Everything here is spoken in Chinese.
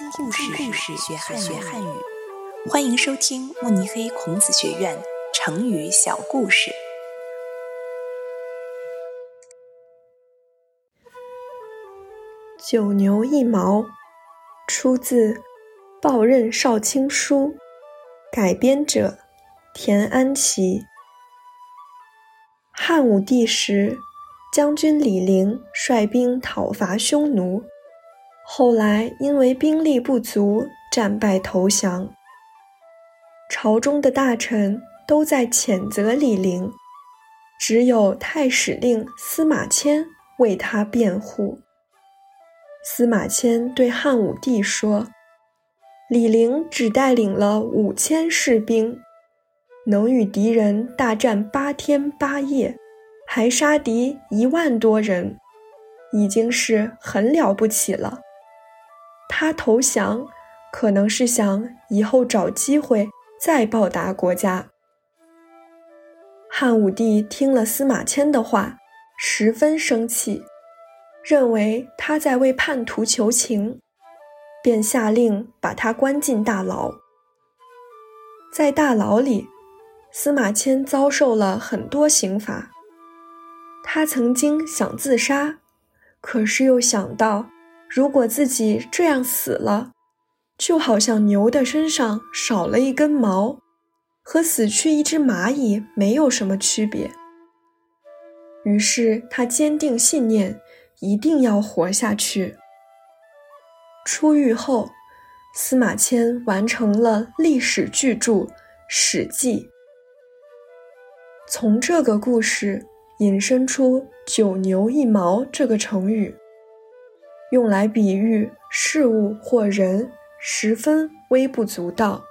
听故事，故事学汉学汉语。欢迎收听慕尼黑孔子学院成语小故事。九牛一毛，出自《报任少卿书》，改编者田安琪。汉武帝时，将军李陵率兵讨伐匈奴。后来因为兵力不足，战败投降。朝中的大臣都在谴责李陵，只有太史令司马迁为他辩护。司马迁对汉武帝说：“李陵只带领了五千士兵，能与敌人大战八天八夜，还杀敌一万多人，已经是很了不起了。”他投降，可能是想以后找机会再报答国家。汉武帝听了司马迁的话，十分生气，认为他在为叛徒求情，便下令把他关进大牢。在大牢里，司马迁遭受了很多刑罚。他曾经想自杀，可是又想到。如果自己这样死了，就好像牛的身上少了一根毛，和死去一只蚂蚁没有什么区别。于是他坚定信念，一定要活下去。出狱后，司马迁完成了历史巨著《史记》。从这个故事引申出“九牛一毛”这个成语。用来比喻事物或人十分微不足道。